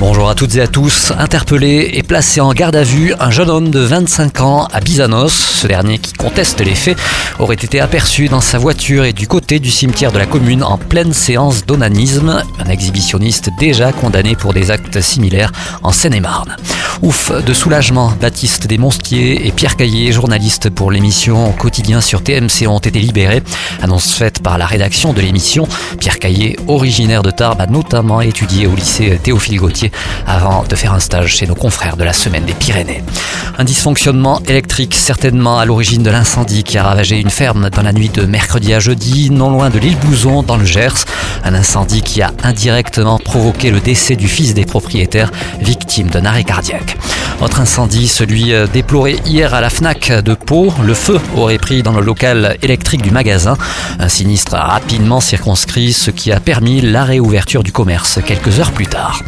Bonjour à toutes et à tous. Interpellé et placé en garde à vue, un jeune homme de 25 ans à Bizanos. Ce dernier, qui conteste les faits, aurait été aperçu dans sa voiture et du côté du cimetière de la commune en pleine séance d'onanisme. Un exhibitionniste déjà condamné pour des actes similaires en Seine-et-Marne. Ouf de soulagement, Baptiste Desmonstiers et Pierre Caillé, journalistes pour l'émission quotidien sur TMC, ont été libérés. Annonce faite par la rédaction de l'émission. Pierre Caillé, originaire de Tarbes, a notamment étudié au lycée Théophile Gautier avant de faire un stage chez nos confrères de la Semaine des Pyrénées. Un dysfonctionnement électrique certainement à l'origine de l'incendie qui a ravagé une ferme dans la nuit de mercredi à jeudi, non loin de l'île Bouzon, dans le Gers. Un incendie qui a indirectement provoqué le décès du fils des propriétaires, victime d'un arrêt cardiaque. Autre incendie, celui euh, déploré hier à la FNAC de Pau. Le feu aurait pris dans le local électrique du magasin. Un sinistre rapidement circonscrit, ce qui a permis la réouverture du commerce quelques heures plus tard.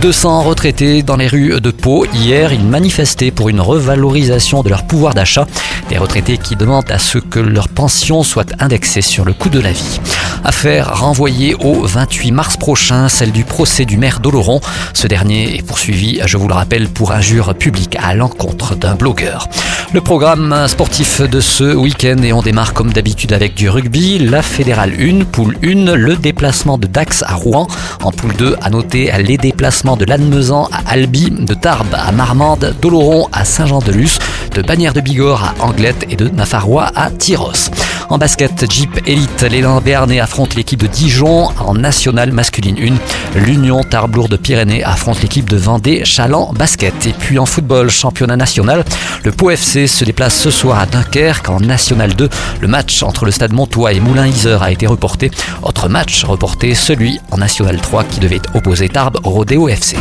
200 retraités dans les rues de Pau. Hier, ils manifestaient pour une revalorisation de leur pouvoir d'achat. Des retraités qui demandent à ce que leur pension soit indexée sur le coût de la vie. Affaire renvoyée au 28 mars prochain, celle du procès du maire d'Oloron. Ce dernier est poursuivi, je vous le rappelle, pour injure publique à l'encontre d'un blogueur. Le programme sportif de ce week-end et on démarre comme d'habitude avec du rugby, la fédérale 1, poule 1, le déplacement de Dax à Rouen. En poule 2, à noter les déplacements de Lannemezan à Albi, de Tarbes à Marmande, d'Oloron à Saint-Jean-de-Luz, de Bagnères de Bigorre à Anglette et de Nafarrois à Tyros. En basket, Jeep Elite, l'élan Béarnais affronte l'équipe de Dijon en nationale masculine 1. L'Union Tarbes de Pyrénées affronte l'équipe de Vendée Chaland Basket. Et puis en football, championnat national, le Pau FC se déplace ce soir à Dunkerque en National 2. Le match entre le stade Montois et Moulin-Isère a été reporté. Autre match reporté, celui en National 3 qui devait opposer Tarbes au Rodéo FC.